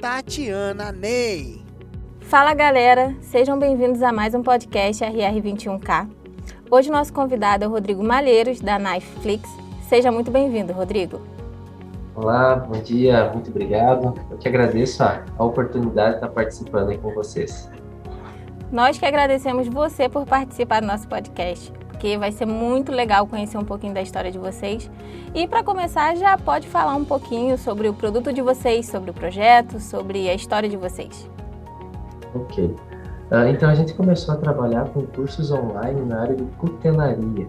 Tatiana Ney. Fala galera, sejam bem-vindos a mais um podcast RR21K. Hoje nosso convidado é o Rodrigo Malheiros, da Knifeflix. Seja muito bem-vindo, Rodrigo. Olá, bom dia, muito obrigado. Eu que agradeço a, a oportunidade de estar participando aí com vocês. Nós que agradecemos você por participar do nosso podcast porque vai ser muito legal conhecer um pouquinho da história de vocês. E para começar, já pode falar um pouquinho sobre o produto de vocês, sobre o projeto, sobre a história de vocês. Ok. Uh, então a gente começou a trabalhar com cursos online na área de cutelaria.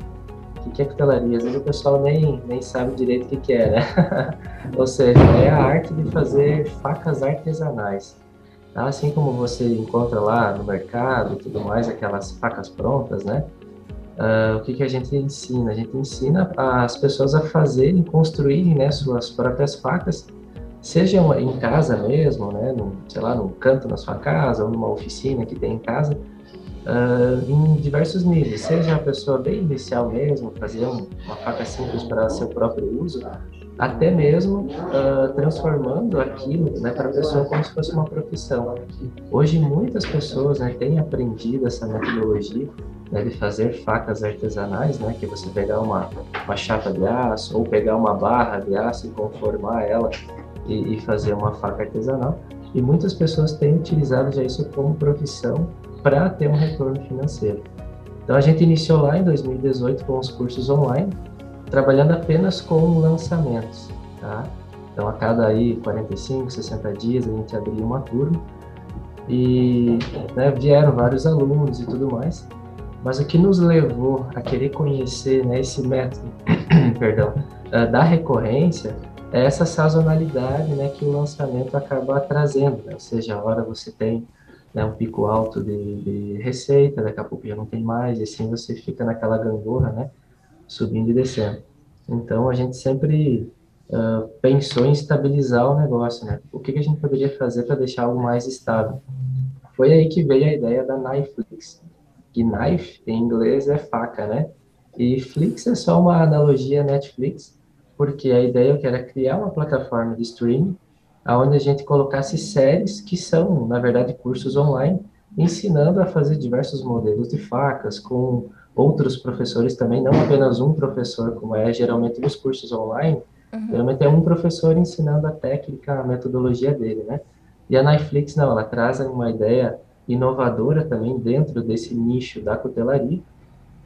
O que é cutelaria? Às vezes o pessoal nem, nem sabe direito o que, que é, né? Ou seja, é a arte de fazer facas artesanais. Assim como você encontra lá no mercado e tudo mais, aquelas facas prontas, né? Uh, o que, que a gente ensina? A gente ensina as pessoas a fazerem, construírem né, suas próprias facas, seja em casa mesmo, né, sei lá, num canto na sua casa ou numa oficina que tem em casa, uh, em diversos níveis. Seja a pessoa bem inicial mesmo, fazer um, uma faca simples para seu próprio uso, até mesmo uh, transformando aquilo né, para a pessoa como se fosse uma profissão. Hoje muitas pessoas né, têm aprendido essa metodologia deve fazer facas artesanais, né, que você pegar uma, uma chapa de aço ou pegar uma barra de aço e conformar ela e, e fazer uma faca artesanal. E muitas pessoas têm utilizado já isso como profissão para ter um retorno financeiro. Então a gente iniciou lá em 2018 com os cursos online, trabalhando apenas com lançamentos, tá? Então a cada aí 45, 60 dias a gente abria uma turma e né, vieram vários alunos e tudo mais. Mas o que nos levou a querer conhecer né, esse método perdão, uh, da recorrência é essa sazonalidade né, que o lançamento acaba trazendo. Né? Ou seja, a hora você tem né, um pico alto de, de, receita, daqui a pouco já não tem mais, e assim você fica naquela gangorra, né, subindo e descendo. Então a gente sempre uh, pensou em estabilizar o negócio. Né? O que, que a gente poderia fazer para deixar algo mais estável? Foi aí que veio a ideia da Knifeflix que knife em inglês é faca, né? E Flix é só uma analogia Netflix, porque a ideia que era criar uma plataforma de streaming onde a gente colocasse séries que são, na verdade, cursos online, ensinando a fazer diversos modelos de facas com outros professores também, não apenas um professor, como é geralmente nos cursos online, uhum. geralmente é um professor ensinando a técnica, a metodologia dele, né? E a Netflix, não, ela traz uma ideia inovadora também dentro desse nicho da cutelaria,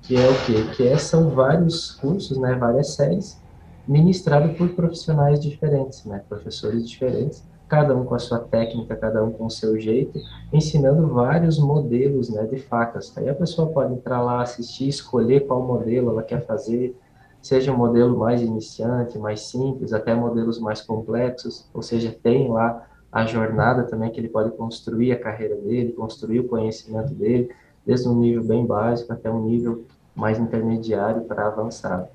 que é o quê? Que é, são vários cursos, né, várias séries, ministrados por profissionais diferentes, né, professores diferentes, cada um com a sua técnica, cada um com o seu jeito, ensinando vários modelos, né, de facas. Aí a pessoa pode entrar lá, assistir, escolher qual modelo ela quer fazer, seja um modelo mais iniciante, mais simples, até modelos mais complexos, ou seja, tem lá a jornada também que ele pode construir a carreira dele, construir o conhecimento dele, desde um nível bem básico até um nível mais intermediário para avançado.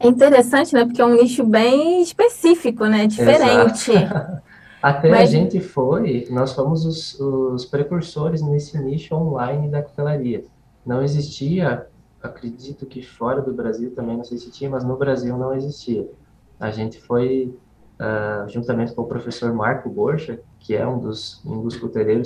É interessante, né? Porque é um nicho bem específico, né? Diferente. Até Mas... a gente foi, nós fomos os, os precursores nesse nicho online da cutelaria. Não existia, acredito que fora do Brasil também não sei se tinha, mas no Brasil não existia. A gente foi uh, juntamente com o professor Marco Borcha, que é um dos, um dos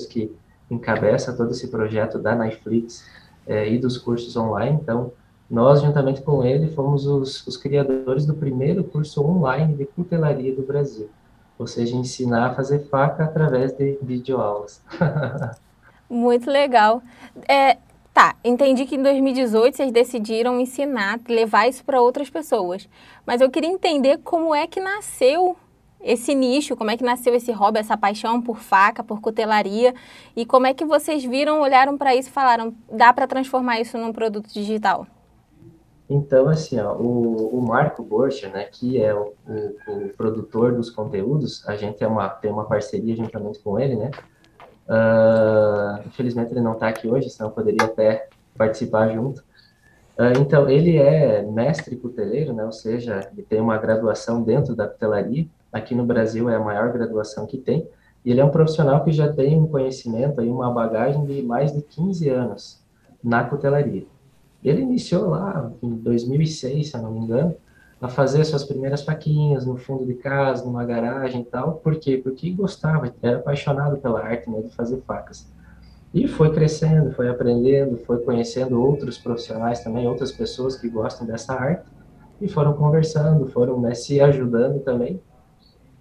que encabeça todo esse projeto da Netflix eh, e dos cursos online. Então, nós, juntamente com ele, fomos os, os criadores do primeiro curso online de cutelaria do Brasil. Ou seja, ensinar a fazer faca através de videoaulas. Muito legal. É, Tá, entendi que em 2018 vocês decidiram ensinar, levar isso para outras pessoas. Mas eu queria entender como é que nasceu esse nicho, como é que nasceu esse hobby, essa paixão por faca, por cutelaria, e como é que vocês viram, olharam para isso e falaram, dá para transformar isso num produto digital? Então, assim, ó, o, o Marco Borcha, né, que é o, o, o, produtor dos conteúdos, a gente é uma, tem uma parceria juntamente com ele, né? Uh, infelizmente ele não está aqui hoje, senão poderia até participar junto. Uh, então, ele é mestre cuteleiro, né? Ou seja, ele tem uma graduação dentro da cutelaria. Aqui no Brasil é a maior graduação que tem. E ele é um profissional que já tem um conhecimento e uma bagagem de mais de 15 anos na cutelaria. Ele iniciou lá em 2006, se eu não me engano, a fazer suas primeiras faquinhas no fundo de casa, numa garagem e tal. Por quê? Porque gostava, era apaixonado pela arte né, de fazer facas. E foi crescendo, foi aprendendo, foi conhecendo outros profissionais também, outras pessoas que gostam dessa arte, e foram conversando, foram né, se ajudando também.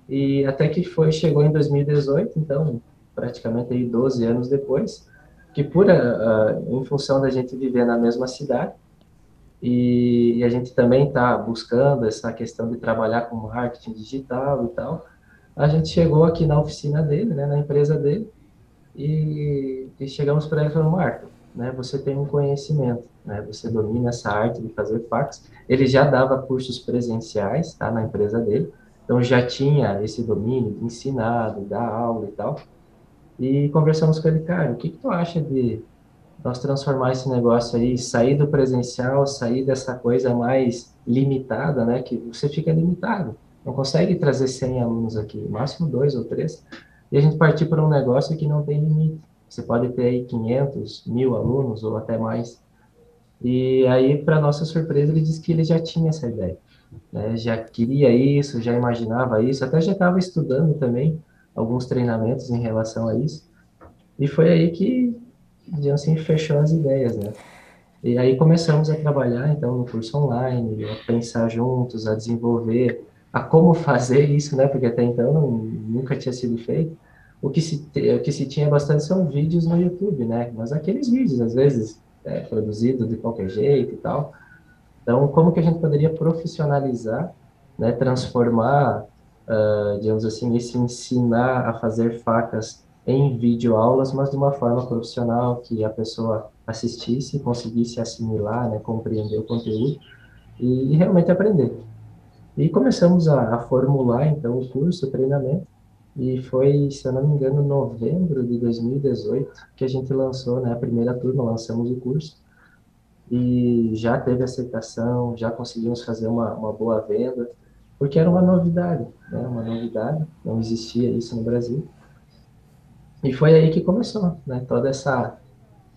E até que foi chegou em 2018, então praticamente aí 12 anos depois, que por uh, em função da gente viver na mesma cidade e, e a gente também está buscando essa questão de trabalhar com marketing digital e tal, a gente chegou aqui na oficina dele, né, na empresa dele, e, e chegamos para ele e Marco, né, você tem um conhecimento, né, você domina essa arte de fazer fax. Ele já dava cursos presenciais, tá, na empresa dele, então já tinha esse domínio de ensinar, dar aula e tal. E conversamos com ele, cara, o que, que tu acha de nós transformar esse negócio aí, sair do presencial, sair dessa coisa mais limitada, né, que você fica limitado, não consegue trazer 100 alunos aqui, máximo dois ou três, e a gente partir para um negócio que não tem limite. Você pode ter aí 500, mil alunos ou até mais. E aí, para nossa surpresa, ele disse que ele já tinha essa ideia. Né? Já queria isso, já imaginava isso, até já estava estudando também alguns treinamentos em relação a isso. E foi aí que, digamos assim, fechou as ideias, né? E aí começamos a trabalhar, então, no curso online, a pensar juntos, a desenvolver, a como fazer isso, né? Porque até então não, nunca tinha sido feito. O que, se, o que se tinha bastante são vídeos no YouTube, né? Mas aqueles vídeos, às vezes, é, produzidos de qualquer jeito e tal. Então, como que a gente poderia profissionalizar, né? Transformar uh, digamos assim, esse ensinar a fazer facas em videoaulas, mas de uma forma profissional, que a pessoa assistisse, conseguisse assimilar, né, compreender o conteúdo e, realmente aprender. E começamos a, a, formular, então, o curso, o treinamento, e foi, se eu não me engano, novembro de 2018 que a gente lançou, né, a primeira turma, lançamos o curso, e já teve aceitação, já conseguimos fazer uma, uma boa venda, porque era uma novidade, né? Uma novidade, não existia isso no Brasil. E foi aí que começou, né? Toda essa,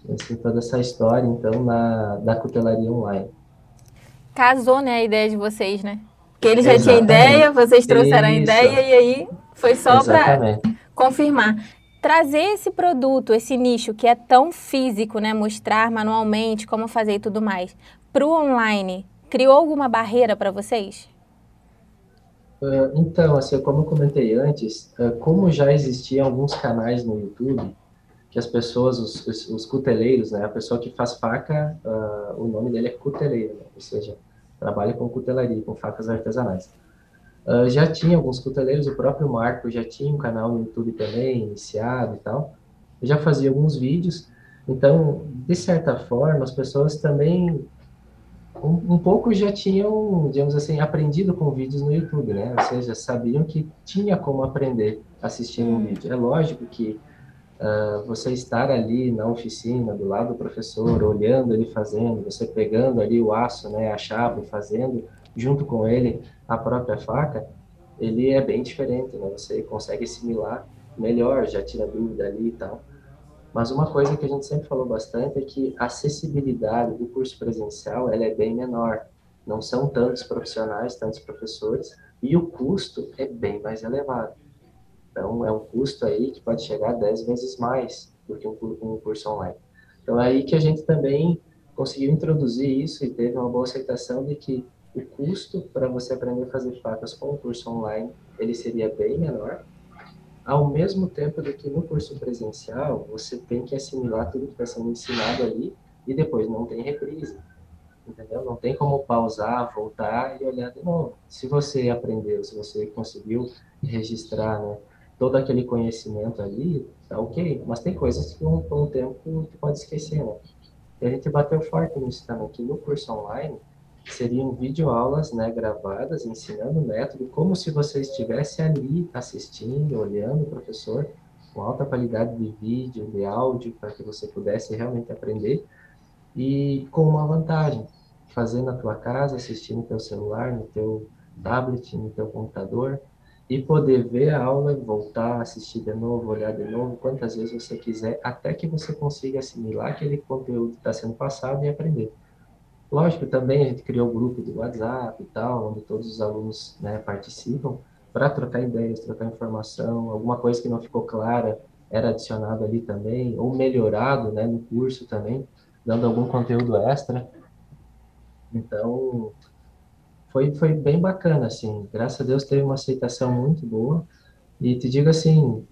assim, toda essa história, então, na, da cutelaria online. Casou, né, a ideia de vocês, né? Porque ele já Exatamente. tinha ideia, vocês trouxeram isso. a ideia e aí foi só para confirmar. Trazer esse produto, esse nicho que é tão físico, né? Mostrar manualmente como fazer e tudo mais, para o online, criou alguma barreira para vocês? Uh, então, assim, como eu comentei antes, uh, como já existiam alguns canais no YouTube, que as pessoas, os, os, os cuteleiros, né, a pessoa que faz faca, uh, o nome dele é cuteleiro, né, ou seja, trabalha com cutelaria, com facas artesanais. Já tinha alguns cuteleiros, o próprio Marco já tinha um canal no YouTube também, iniciado e tal, eu já fazia alguns vídeos, então, de certa forma, as pessoas também um, um, pouco já tinham, digamos assim, aprendido com vídeos no YouTube, né? Ou seja, sabiam que tinha como aprender assistindo um hum. vídeo. É lógico que uh, você estar ali na oficina, do lado do professor, olhando ele fazendo, você pegando ali o aço, né, a chapa e fazendo, junto com ele a própria faca, ele é bem diferente, né? Você consegue assimilar melhor, já tira dúvida ali e tal. Mas uma coisa que a gente sempre falou bastante é que a acessibilidade do curso presencial ela é bem menor. Não são tantos profissionais, tantos professores, e o custo é bem mais elevado. Então, é um custo aí que pode chegar a 10 vezes mais do que um, um curso online. Então, é aí que a gente também conseguiu introduzir isso e teve uma boa aceitação de que o custo para você aprender a fazer facas com o curso online, ele seria bem menor, ao mesmo tempo do que no curso presencial, você tem que assimilar tudo que está sendo ensinado ali e depois não tem reprise. Entendeu? Não tem como pausar, voltar e olhar de novo. Se você aprendeu, se você conseguiu registrar né, todo aquele conhecimento ali, tá ok. Mas tem coisas que com um tempo tu pode esquecer, né? E a gente bateu forte nisso também, que no curso online, seriam videoaulas né, gravadas, ensinando o método, como se você estivesse ali assistindo, olhando o professor, com alta qualidade de vídeo, de áudio, para que você pudesse realmente aprender. E com uma vantagem, fazer na tua casa, assistir no teu celular, no teu tablet, no teu computador, e poder ver a aula, voltar, assistir de novo, olhar de novo, quantas vezes você quiser, até que você consiga assimilar aquele conteúdo que está sendo passado e aprender. Lógico, também a gente criou o grupo do WhatsApp e tal, onde todos os alunos né, participam, para trocar ideias, trocar informação, alguma coisa que não ficou clara era adicionado ali também, ou melhorado né, no curso também, dando algum conteúdo extra. Então, foi, foi bem bacana, assim, graças a Deus teve uma aceitação muito boa, e te digo assim,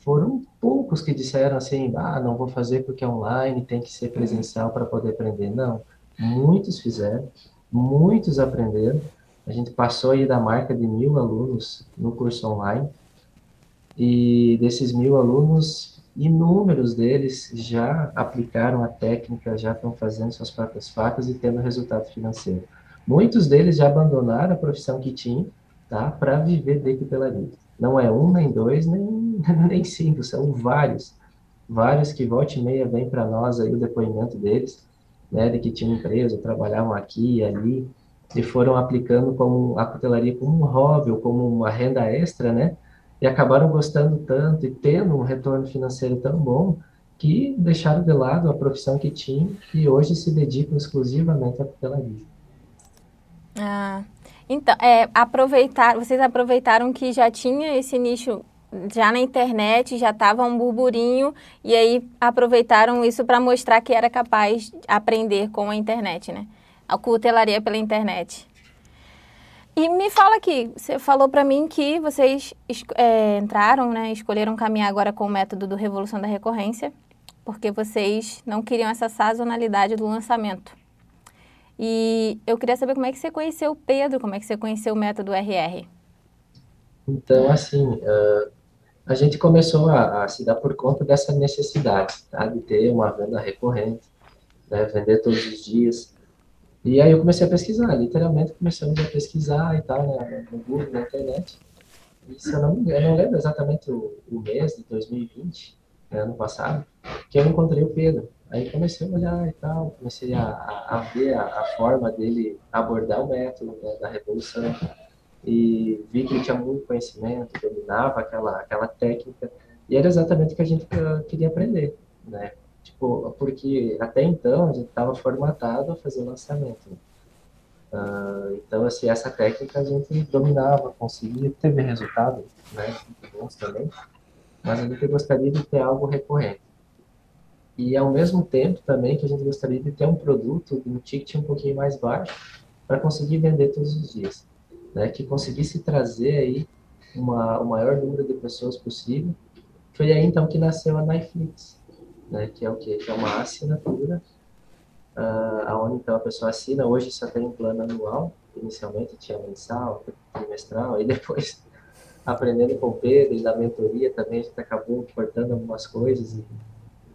foram poucos que disseram assim, ah, não vou fazer porque é online, tem que ser presencial para poder aprender. Não, muitos fizeram, muitos aprenderam. A gente passou aí da marca de mil alunos no curso online. E desses mil alunos, inúmeros deles já aplicaram a técnica, já estão fazendo suas próprias facas e tendo resultado financeiro. Muitos deles já abandonaram a profissão que tinham, tá, para viver de pelaria. Não é um, nem dois, nem, nem cinco, são vários. Vários que volta e meia vem para nós aí o depoimento deles né, de que tinham empresa, trabalhavam aqui e ali, e foram aplicando como a cutelaria como um hobby ou como uma renda extra, né? E acabaram gostando tanto e tendo um retorno financeiro tão bom que deixaram de lado a profissão que tinham e hoje se dedicam exclusivamente à cutelaria. Ah, então, é, aproveitar, vocês aproveitaram que já tinha esse nicho já na internet já estava um burburinho e aí aproveitaram isso para mostrar que era capaz de aprender com a internet, né? A cutelaria pela internet. E me fala aqui, você falou para mim que vocês é, entraram, né, escolheram caminhar agora com o método do Revolução da Recorrência, porque vocês não queriam essa sazonalidade do lançamento. E eu queria saber como é que você conheceu o Pedro, como é que você conheceu o método RR. Então, assim, uh, a gente começou a, a, se dar por conta dessa necessidade, tá? de ter uma venda recorrente, né? vender todos os dias. E aí eu comecei a pesquisar, literalmente começamos a pesquisar e tal, né? no Google, na internet. E se eu não me engano, eu não lembro exatamente o, o mês de 2020, né? ano passado, que eu encontrei o Pedro. Aí comecei a olhar e tal, comecei a, a, ver a, a, forma dele abordar o método né? da revolução e vi que ele tinha muito conhecimento, dominava aquela, aquela técnica, e era exatamente o que a gente queria aprender, né? Tipo, porque até então a gente estava formatado a fazer lançamento. Uh, então, assim, essa técnica a gente dominava, conseguia, teve resultados, né, bons também, mas a gente gostaria de ter algo recorrente. E ao mesmo tempo também que a gente gostaria de ter um produto de um ticket um pouquinho mais baixo para conseguir vender todos os dias né, que conseguisse trazer aí uma, o maior número de pessoas possível. Foi aí então que nasceu a Netflix, né, que é o que? Que é uma assinatura, uh, onde então a pessoa assina, hoje só tem um plano anual, inicialmente tinha mensal, trimestral, aí depois aprendendo com o Pedro e da mentoria também a gente acabou cortando algumas coisas e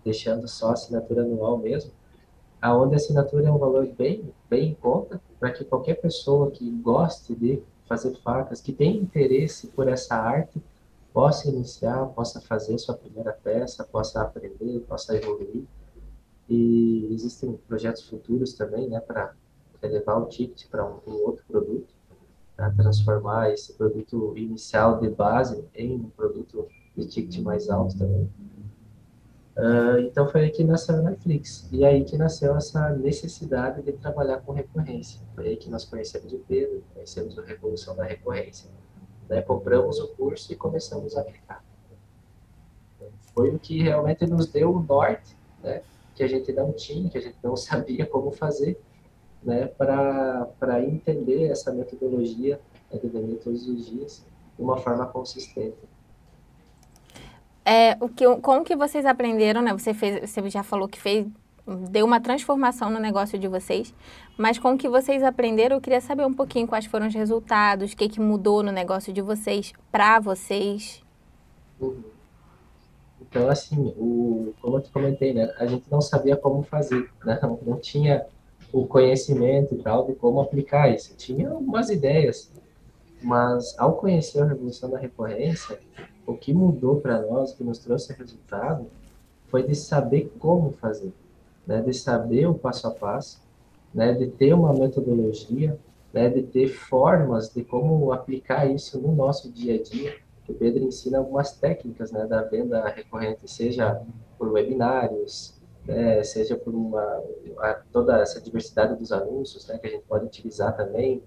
deixando só assinatura anual mesmo a assinatura é um valor bem, bem em conta, para que qualquer pessoa que goste de fazer facas, que tem interesse por essa arte, possa iniciar, possa fazer sua primeira peça, possa aprender, possa evoluir. E existem projetos futuros também, né, para levar o ticket para um, um, outro produto, para transformar esse produto inicial de base em um produto de ticket mais alto também. Uh, então foi aí que nasceu a Netflix. E aí que nasceu essa necessidade de trabalhar com recorrência. Foi aí que nós conhecemos o Pedro, conhecemos a Revolução da Recorrência. Né? Compramos o curso e começamos a aplicar. Foi o que realmente nos deu o norte, né? que a gente não tinha, que a gente não sabia como fazer, né? para entender essa metodologia né? de vender todos os dias de uma forma consistente. É, o que, como que vocês aprenderam, né? Você, fez, você já falou que fez, deu uma transformação no negócio de vocês, mas com que vocês aprenderam, eu queria saber um pouquinho quais foram os resultados, o que, que mudou no negócio de vocês, para vocês. Então, assim, o, como eu te comentei, né? A gente não sabia como fazer, né? Não tinha o conhecimento e tal de como aplicar isso. Tinha algumas ideias, mas ao conhecer a revolução da recorrência, o que mudou para nós, o que nos trouxe resultado, foi de saber como fazer, né? de saber o passo a passo, né? de ter uma metodologia, né? de ter formas de como aplicar isso no nosso dia a dia. O Pedro ensina algumas técnicas né? da venda recorrente, seja por webinários, né? seja por uma toda essa diversidade dos anúncios né? que a gente pode utilizar também,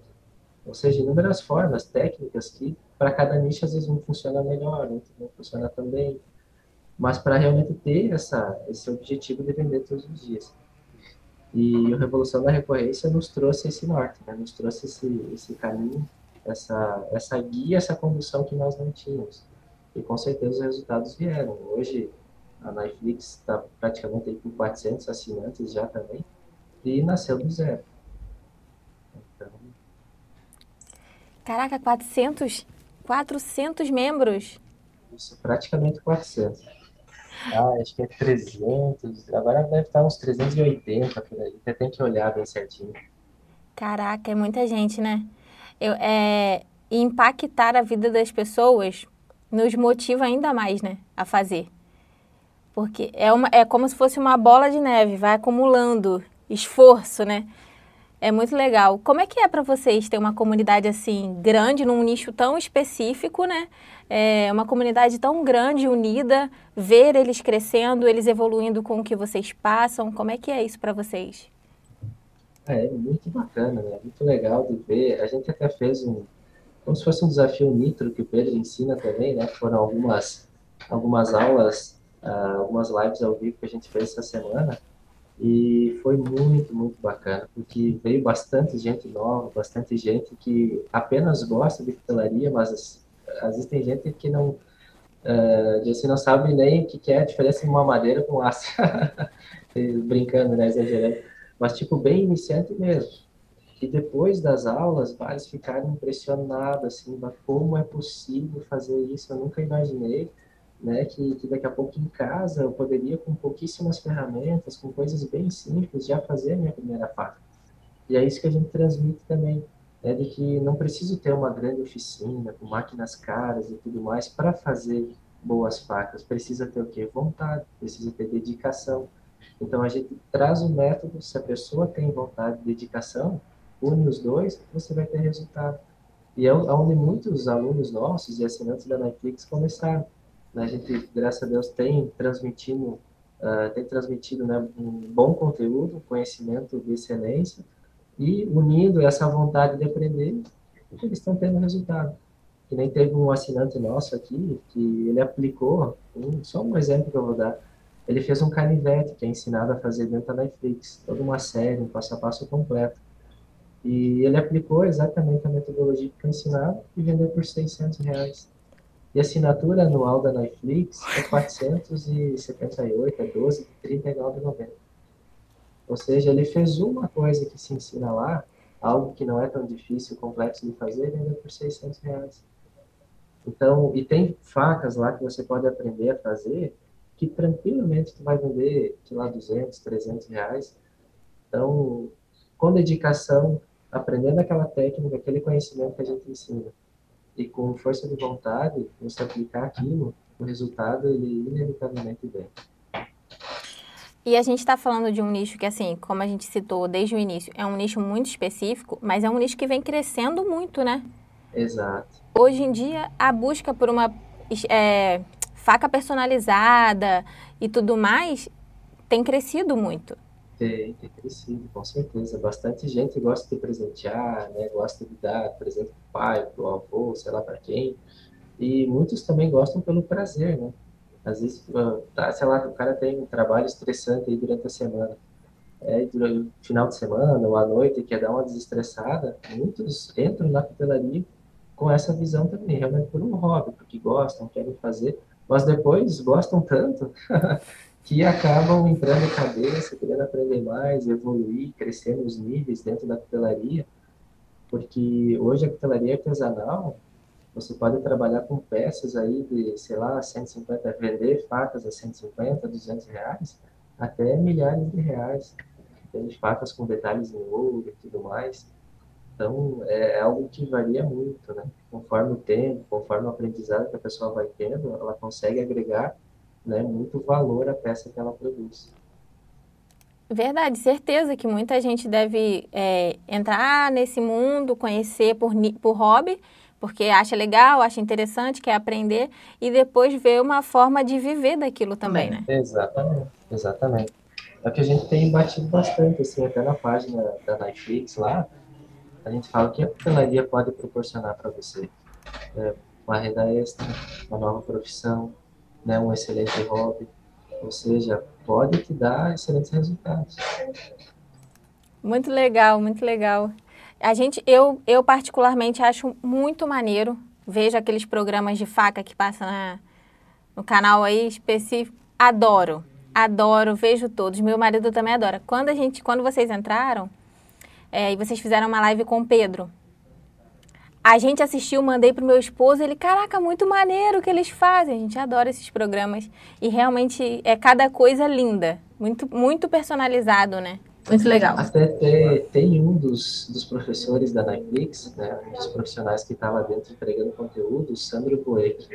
ou seja, inúmeras formas, técnicas que para cada nicho às vezes um funciona melhor, outro não funciona tão bem, mas para realmente ter essa, esse objetivo de vender todos os dias. E a Revolução da Recorrência nos trouxe esse norte, né? nos trouxe esse, esse caminho, essa, essa guia, essa condução que nós não tínhamos. E com certeza os resultados vieram. Hoje a Netflix está praticamente aí com 400 assinantes já também, e nasceu do zero. Então... Caraca, 400? 400 membros? Isso, praticamente 400. Ah, acho que é 300, agora deve estar uns 380 por aí, você tem que olhar bem certinho. Caraca, é muita gente, né? Eu, é, impactar a vida das pessoas nos motiva ainda mais, né, a fazer. Porque é, uma, é como se fosse uma bola de neve, vai acumulando esforço, né? É muito legal. Como é que é para vocês ter uma comunidade assim grande num nicho tão específico, né? É uma comunidade tão grande, unida, ver eles crescendo, eles evoluindo com o que vocês passam. Como é que é isso para vocês? É, é muito bacana, né? Muito legal de ver. A gente até fez um, como se fosse um desafio nitro que o Pedro ensina também, né? Foram algumas algumas aulas, uh, algumas lives ao vivo que a gente fez essa semana e foi muito, muito bacana, porque veio bastante gente nova, bastante gente que apenas gosta de pastelaria, mas às vezes tem gente que não, uh, assim, não sabe nem o que é a diferença de uma madeira com aço. Brincando, né, exagerando. Mas, tipo, bem iniciante mesmo. E depois das aulas, vários ficaram impressionados, assim, como é possível fazer isso, eu nunca imaginei né, que, que daqui a pouco em casa eu poderia, com pouquíssimas ferramentas, com coisas bem simples, já fazer a minha primeira faca. E é isso que a gente transmite também, né, de que não preciso ter uma grande oficina, com máquinas caras e tudo mais, para fazer boas facas. Precisa ter o quê? Vontade, precisa ter dedicação. Então a gente traz o método, se a pessoa tem vontade e dedicação, une os dois, você vai ter resultado. E é onde muitos alunos nossos e assinantes da Netflix começaram né? A gente, graças a Deus, tem transmitido, uh, tem transmitido né, um bom conteúdo, conhecimento de excelência, e unindo essa vontade de aprender, eles estão tendo resultado. Que nem teve um assinante nosso aqui, que ele aplicou, um, só um exemplo que eu vou dar, ele fez um canivete, que é ensinado a fazer dentro da Netflix, toda uma série, um passo a passo completo. E ele aplicou exatamente a metodologia que foi ensinado e vendeu por 600 reais. E a assinatura anual da Netflix é 478, é 12, 39,90. Ou seja, ele fez uma coisa que se ensina lá, algo que não é tão difícil, complexo de fazer, vende por 600 reais. Então, e tem facas lá que você pode aprender a fazer, que tranquilamente tu vai vender, sei lá, 200, 300 reais. Então, com dedicação, aprendendo aquela técnica, aquele conhecimento que a gente ensina e com força de vontade, você aplicar aquilo, o resultado ele inevitavelmente vem. E a gente está falando de um nicho que, assim, como a gente citou desde o início, é um nicho muito específico, mas é um nicho que vem crescendo muito, né? Exato. Hoje em dia, a busca por uma é, faca personalizada e tudo mais tem crescido muito. Tem, tem crescido, com certeza. Bastante gente gosta de presentear, né? gosta de dar presente para o pai, para o avô, sei lá para quem. E muitos também gostam pelo prazer, né? Às vezes, ah, tá, sei lá, o cara tem um trabalho estressante aí durante a semana. É, durante o final de semana ou à noite, quer dar uma desestressada, muitos entram na tutelaria com essa visão também, realmente por um hobby, porque gostam, querem fazer, mas depois gostam tanto que acabam entrando em cabeça, querendo aprender mais, evoluir, crescer nos níveis dentro da cutelaria, porque hoje a cutelaria artesanal, você pode trabalhar com peças aí de, sei lá, 150, vender facas a 150, 200 reais, até milhares de reais. tem facas com detalhes em ouro e tudo mais. Então, é, é algo que varia muito, né? Conforme o tempo, conforme o aprendizado que a pessoa vai tendo, ela consegue agregar né, muito valor à peça que ela produz. Verdade, certeza que muita gente deve é, entrar nesse mundo, conhecer por, por hobby, porque acha legal, acha interessante, quer aprender e depois ver uma forma de viver daquilo também, né? Exatamente, exatamente. É o que a gente tem batido bastante, assim, até na página da Netflix lá, a gente fala que a hotelaria pode proporcionar para você é, uma renda extra, uma nova profissão, né, um excelente hobby, ou seja, pode te dar excelentes resultados. Muito legal, muito legal. A gente, eu, eu particularmente acho muito maneiro. Vejo aqueles programas de faca que passam na, no canal aí específico. Adoro, adoro, vejo todos. Meu marido também adora. Quando a gente, quando vocês entraram, é, e vocês fizeram uma live com o Pedro, a gente assistiu, mandei pro meu esposo, ele, caraca, muito maneiro o que eles fazem. A gente adora esses programas e realmente é cada coisa linda, muito muito personalizado, né? Muito legal. Até tem, tem um dos, dos professores da Netflix, né, um dos profissionais que estava dentro entregando conteúdo, o Sandro Boeck.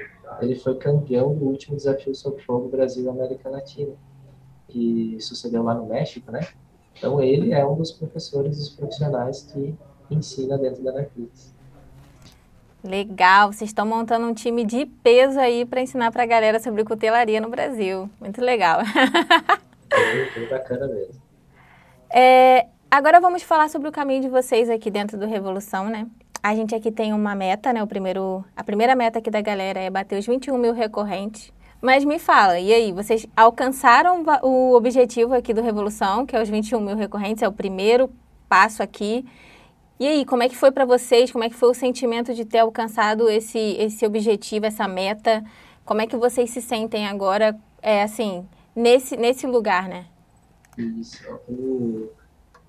Ele foi campeão do último desafio sob fogo Brasil-América Latina, que sucedeu lá no México, né? Então ele é um dos professores, dos profissionais que ensina dentro da Netflix. Legal, vocês estão montando um time de peso aí para ensinar para a galera sobre cutelaria no Brasil. Muito legal. Muito bacana mesmo. É, agora vamos falar sobre o caminho de vocês aqui dentro do Revolução, né? A gente aqui tem uma meta, né? O primeiro, a primeira meta aqui da galera é bater os 21 mil recorrentes. Mas me fala, e aí, vocês alcançaram o objetivo aqui do Revolução, que é os 21 mil recorrentes, é o primeiro passo aqui. E aí, como é que foi para vocês? Como é que foi o sentimento de ter alcançado esse, esse objetivo, essa meta? Como é que vocês se sentem agora, é, assim, nesse, nesse lugar, né? Isso. O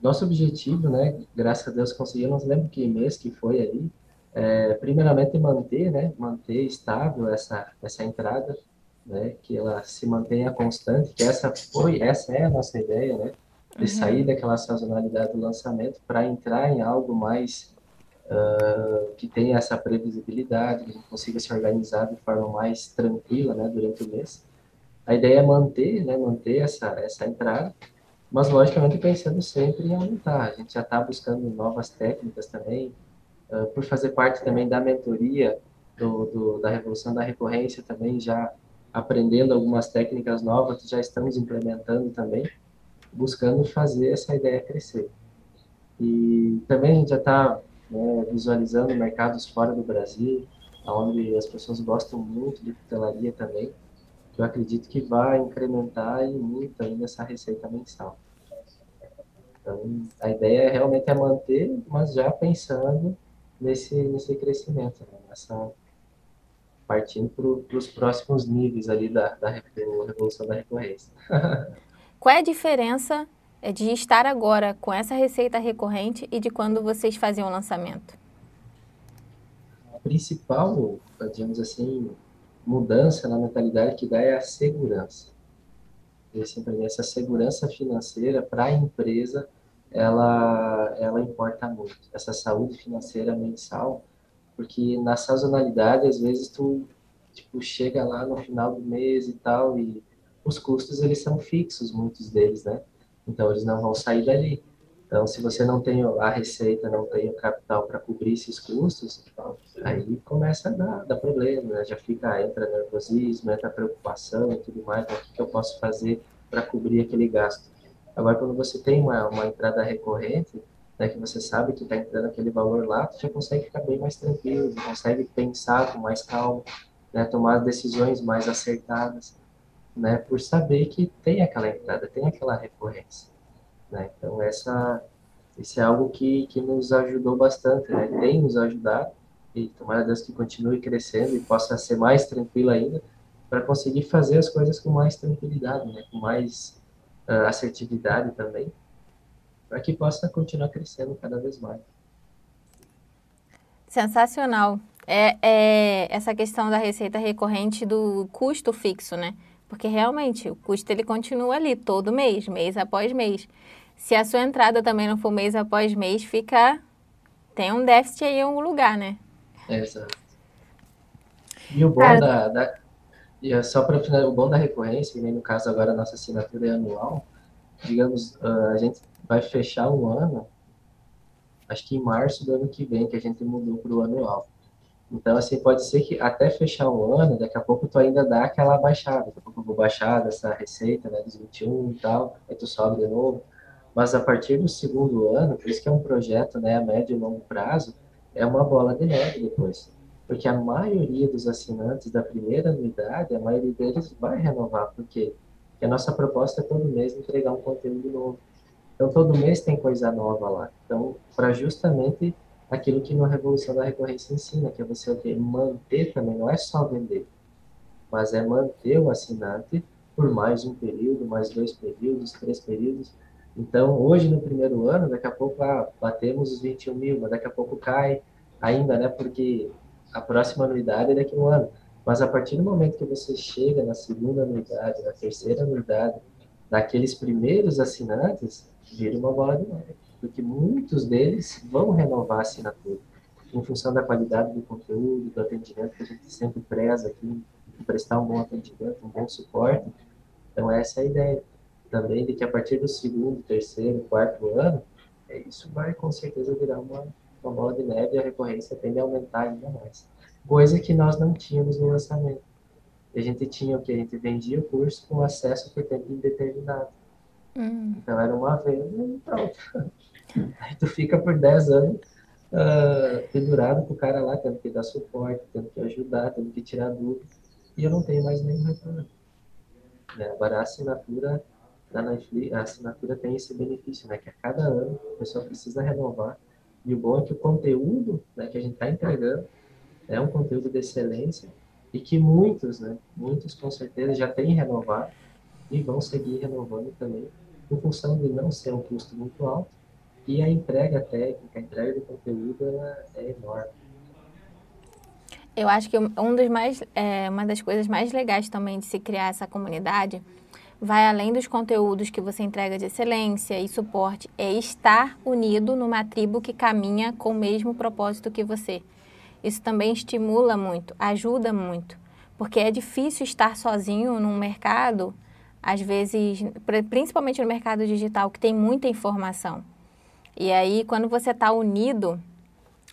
nosso objetivo, né, graças a Deus conseguimos, lembro que mês que foi ali, é, primeiramente manter, né, manter estável essa, essa entrada, né, que ela se mantenha constante, que essa foi, essa é a nossa ideia, né, de uhum. sair daquela sazonalidade do lançamento para entrar em algo mais uh, que tenha essa previsibilidade, que a gente consiga se organizar de forma mais tranquila né, durante o mês. A ideia é manter, né, manter essa, essa entrada, mas logicamente pensando sempre em aumentar. A gente já está buscando novas técnicas também, uh, por fazer parte também da mentoria do, do, da Revolução da Recorrência, também já aprendendo algumas técnicas novas que já estamos implementando também buscando fazer essa ideia crescer. E também a gente já está né, visualizando mercados fora do Brasil, onde as pessoas gostam muito de tutelaria também, que eu acredito que vai incrementar e muito ainda essa receita mensal. Então, a ideia realmente é manter, mas já pensando nesse, nesse crescimento, né? Nessa, partindo para os próximos níveis ali da, da revolução da recorrência. Qual é a diferença é, de estar agora com essa receita recorrente e de quando vocês faziam o lançamento? A principal, digamos assim, mudança na mentalidade que dá é a segurança. E, assim, mim, essa segurança financeira para a empresa, ela, ela importa muito. Essa saúde financeira mensal, porque na sazonalidade, às vezes, tu tipo, chega lá no final do mês e tal, e os custos eles são fixos, muitos deles, né? Então eles não vão sair dali. Então, se você não tem a receita, não tem o capital para cobrir esses custos, aí começa a dar, dar problema, né? Já fica, entra nervosismo, entra preocupação e tudo mais, então, o que, eu posso fazer para cobrir aquele gasto? Agora, quando você tem uma, uma entrada recorrente, né, que você sabe que está entrando aquele valor lá, você já consegue ficar bem mais tranquilo, consegue pensar com mais calma, né, tomar decisões mais acertadas né, por saber que tem aquela entrada, tem aquela recorrência. Né? Então, essa, isso é algo que, que nos ajudou bastante, né? tem nos ajudado, e tomara Deus que continue crescendo e possa ser mais tranquilo ainda, para conseguir fazer as coisas com mais tranquilidade, né? com mais uh, assertividade também, para que possa continuar crescendo cada vez mais. Sensacional. É, é essa questão da receita recorrente do custo fixo, né? Porque realmente o custo ele continua ali todo mês, mês após mês. Se a sua entrada também não for mês após mês, fica. Tem um déficit aí em algum lugar, né? Exato. E o bom Cara, da, da, e é só para finalizar, o bom da recorrência, que nem no caso agora a nossa assinatura é anual, digamos, uh, a gente vai fechar um ano, acho que em março do ano que vem, que a gente mudou para o anual. Então, assim, pode ser que até fechar o ano, daqui a pouco tu ainda dá aquela baixada, daqui a pouco eu vou baixar dessa receita, né, dos 21 e tal, aí tu sobe de novo. Mas a partir do segundo ano, por isso que é um projeto, né, a médio e longo prazo, é uma bola de neve depois porque a maioria dos assinantes da primeira anuidade, a maioria deles vai renovar, porque a nossa proposta é todo mês entregar um conteúdo novo. Então, todo mês tem coisa nova lá. Então, para justamente aquilo que na Revolução da Recorrência ensina, que é você manter também, não é só vender, mas é manter o assinante por mais um período, mais dois períodos, três períodos. Então, hoje, no primeiro ano, daqui a pouco ah, batemos os 21 mil, mas daqui a pouco cai ainda, né? Porque a próxima anuidade é daqui a um ano. Mas a partir do momento que você chega na segunda anuidade, na terceira anuidade, naqueles primeiros assinantes, vira uma bola de neve. Porque muitos deles vão renovar a assinatura, em função da qualidade do conteúdo, do atendimento que a gente sempre preza aqui, prestar um bom atendimento, um bom suporte. Então, essa é a ideia também de que a partir do segundo, terceiro, quarto ano, é, isso vai com certeza virar uma, uma bola de neve e a recorrência tende a aumentar ainda mais. Coisa que nós não tínhamos no lançamento. A gente tinha o que? A gente vendia o curso com acesso por tempo indeterminado. Hum. Então era uma vez e pronto. Aí tu fica por 10 anos uh, pendurado com o cara lá, tendo que dar suporte, tendo que ajudar, tendo que tirar dúvida. E eu não tenho mais nenhum retorno. Né? Agora a assinatura da Netflix, a assinatura tem esse benefício, né? Que a cada ano a pessoa precisa renovar e o bom é que o conteúdo né, que a gente está entregando é um conteúdo de excelência e que muitos, né, muitos com certeza já têm renovado e vão seguir renovando também, em função de não ser um custo muito alto e a entrega técnica, a entrega do conteúdo é enorme. Eu acho que um dos mais, é, uma das coisas mais legais também de se criar essa comunidade vai além dos conteúdos que você entrega de excelência e suporte, é estar unido numa tribo que caminha com o mesmo propósito que você. Isso também estimula muito, ajuda muito, porque é difícil estar sozinho num mercado, às vezes, principalmente no mercado digital, que tem muita informação. E aí, quando você está unido,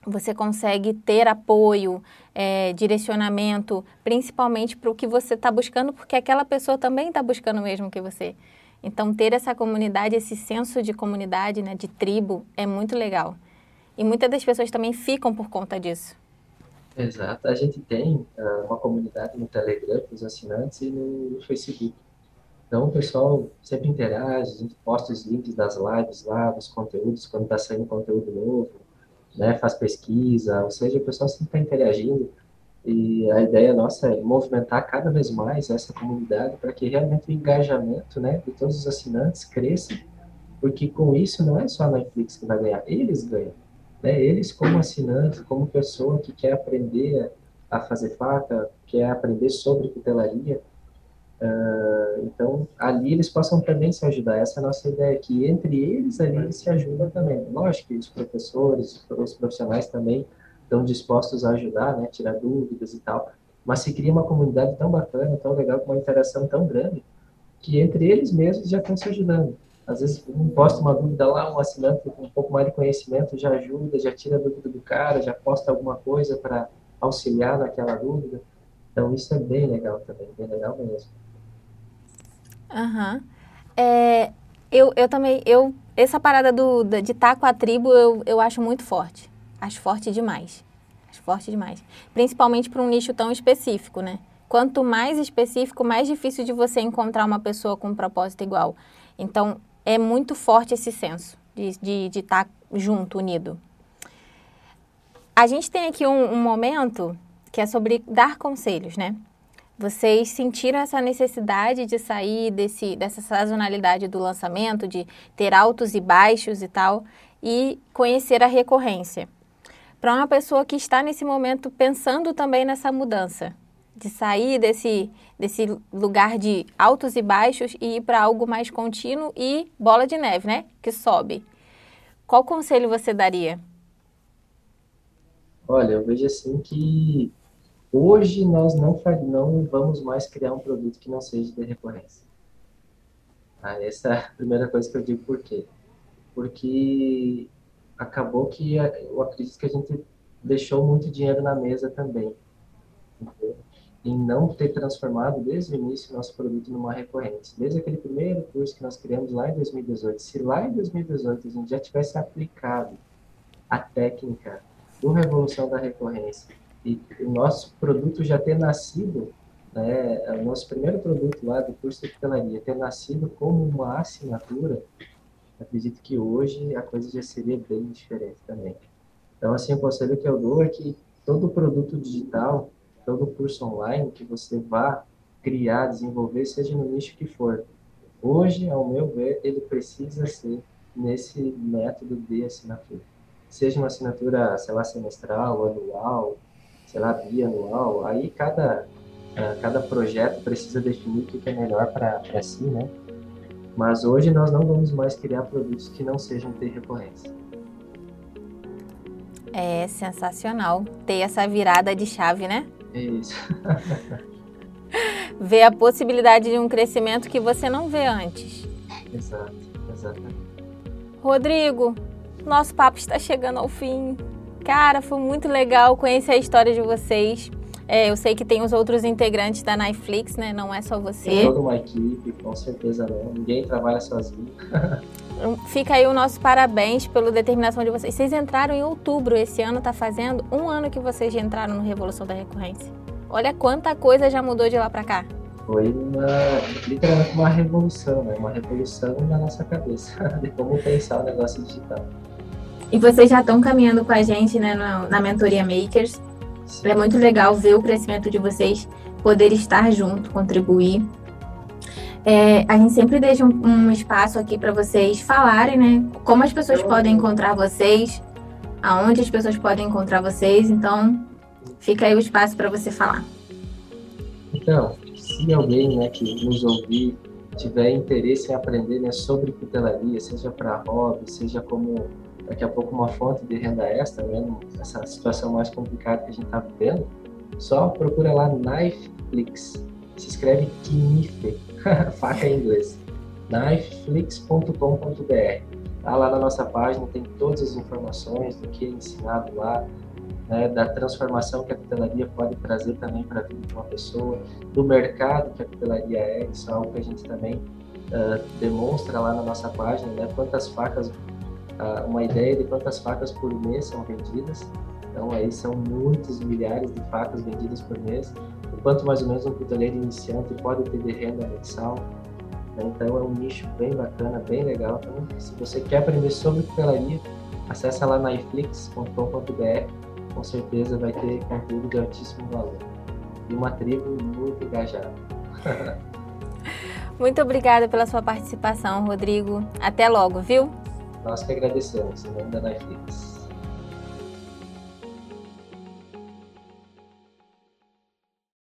você consegue ter apoio, é, direcionamento, principalmente para o que você está buscando, porque aquela pessoa também está buscando o mesmo que você. Então, ter essa comunidade, esse senso de comunidade, né, de tribo, é muito legal. E muitas das pessoas também ficam por conta disso. Exato. A gente tem uh, uma comunidade no Telegram para os assinantes e no Facebook. Então, o pessoal sempre interage, a gente posta os links das lives lá, dos conteúdos, quando está saindo conteúdo novo né, faz pesquisa, ou seja, o pessoal sempre está interagindo e a ideia nossa é movimentar cada vez mais essa comunidade para que realmente o engajamento né, de todos os assinantes cresça, porque com isso não é só a Netflix que vai ganhar, eles ganham. Né? Eles, como assinantes, como pessoa que quer aprender a fazer faca, quer aprender sobre tutelaria, Uh, então, ali eles possam também se ajudar. Essa é a nossa ideia, que entre eles ali eles se ajudam também. Lógico que os professores, os profissionais também estão dispostos a ajudar, né, tirar dúvidas e tal. Mas se cria uma comunidade tão bacana, tão legal, com uma interação tão grande, que entre eles mesmos já estão se ajudando. Às vezes, um posta uma dúvida lá, um assinante com um pouco mais de conhecimento já ajuda, já tira a dúvida do cara, já posta alguma coisa para auxiliar naquela dúvida. Então, isso é bem legal também, bem legal mesmo. Aham. Uhum. É, eu, eu também, eu, essa parada do, de estar com a tribo, eu, eu acho muito forte. Acho forte demais. Acho forte demais. Principalmente para um nicho tão específico, né? Quanto mais específico, mais difícil de você encontrar uma pessoa com um propósito igual. Então, é muito forte esse senso de estar de, de estar junto, unido. A gente tem aqui um, um momento que é sobre dar conselhos, né? Vocês sentiram essa necessidade de sair desse, dessa sazonalidade do lançamento, de ter altos e baixos e tal, e conhecer a recorrência. Para uma pessoa que está nesse momento pensando também nessa mudança, de sair desse, desse lugar de altos e baixos e ir para algo mais contínuo e bola de neve, né? Que sobe. Qual conselho você daria? Olha, eu vejo assim que hoje nós não, não vamos mais criar um produto que não seja de recorrência. Ah, essa é a primeira coisa que eu digo por quê. Porque acabou que eu acredito que a gente deixou muito dinheiro na mesa também. Em não ter transformado desde o início nosso produto numa recorrência. Desde aquele primeiro curso que nós criamos lá em 2018. Se lá em 2018 a gente já tivesse aplicado a técnica do Revolução da Recorrência e o nosso produto já ter nascido, né, o nosso primeiro produto lá do curso de tutelaria ter nascido como uma assinatura, acredito que hoje a coisa já seria bem diferente também. Então, assim, o conselho que eu dou é que todo produto digital, todo curso online que você vá criar, desenvolver, seja no nicho que for, hoje, ao meu ver, ele precisa ser nesse método de assinatura. Seja uma assinatura, sei lá, semestral, anual, sei lá, bianual, aí cada, ah, cada projeto precisa definir o que é melhor para si, né? Mas hoje nós não vamos mais criar produtos que não sejam ter recorrência. É sensacional ter essa virada de chave, né? Isso. ver a possibilidade de um crescimento que você não vê antes. Exato, exatamente. Rodrigo, nosso papo está chegando ao fim. Cara, foi muito legal conhecer a história de vocês. É, eu sei que tem os outros integrantes da Netflix, né? Não é só você. Tem toda uma equipe, com certeza não. Ninguém trabalha sozinho. Fica aí o nosso parabéns pela determinação de vocês. Vocês entraram em outubro esse ano, tá fazendo um ano que vocês já entraram no Revolução da Recorrência. Olha quanta coisa já mudou de lá para cá. Foi uma, literalmente uma revolução, né? Uma revolução na nossa cabeça de como pensar o negócio digital. E vocês já estão caminhando com a gente né, na, na mentoria Makers. É muito legal ver o crescimento de vocês, poder estar junto, contribuir. É, a gente sempre deixa um, um espaço aqui para vocês falarem, né? Como as pessoas podem encontrar vocês, aonde as pessoas podem encontrar vocês. Então, fica aí o espaço para você falar. Então, se alguém né, que nos ouvir tiver interesse em aprender né, sobre tutelaria, seja para hobby, seja como daqui a pouco uma fonte de renda extra, né, nessa situação mais complicada que a gente está vivendo, só procura lá Knifeflix. Se escreve Knife, faca em inglês. knifeflix.com.br. Tá lá na nossa página tem todas as informações do que é ensinado lá, né, da transformação que a tutelaria pode trazer também para a vida de uma pessoa, do mercado que a tutelaria é, isso é algo que a gente também uh, demonstra lá na nossa página, né, quantas facas uma ideia de quantas facas por mês são vendidas. Então, aí são muitos milhares de facas vendidas por mês, o quanto mais ou menos um cuteleiro iniciante pode ter de renda mensal. Né? Então, é um nicho bem bacana, bem legal. Então, se você quer aprender sobre cutelaria, acessa lá na iflix.com.br, com certeza vai ter conteúdo de altíssimo valor. E uma tribo muito engajada. Muito obrigada pela sua participação, Rodrigo. Até logo, viu? Nós que agradecemos, em nome da Netflix.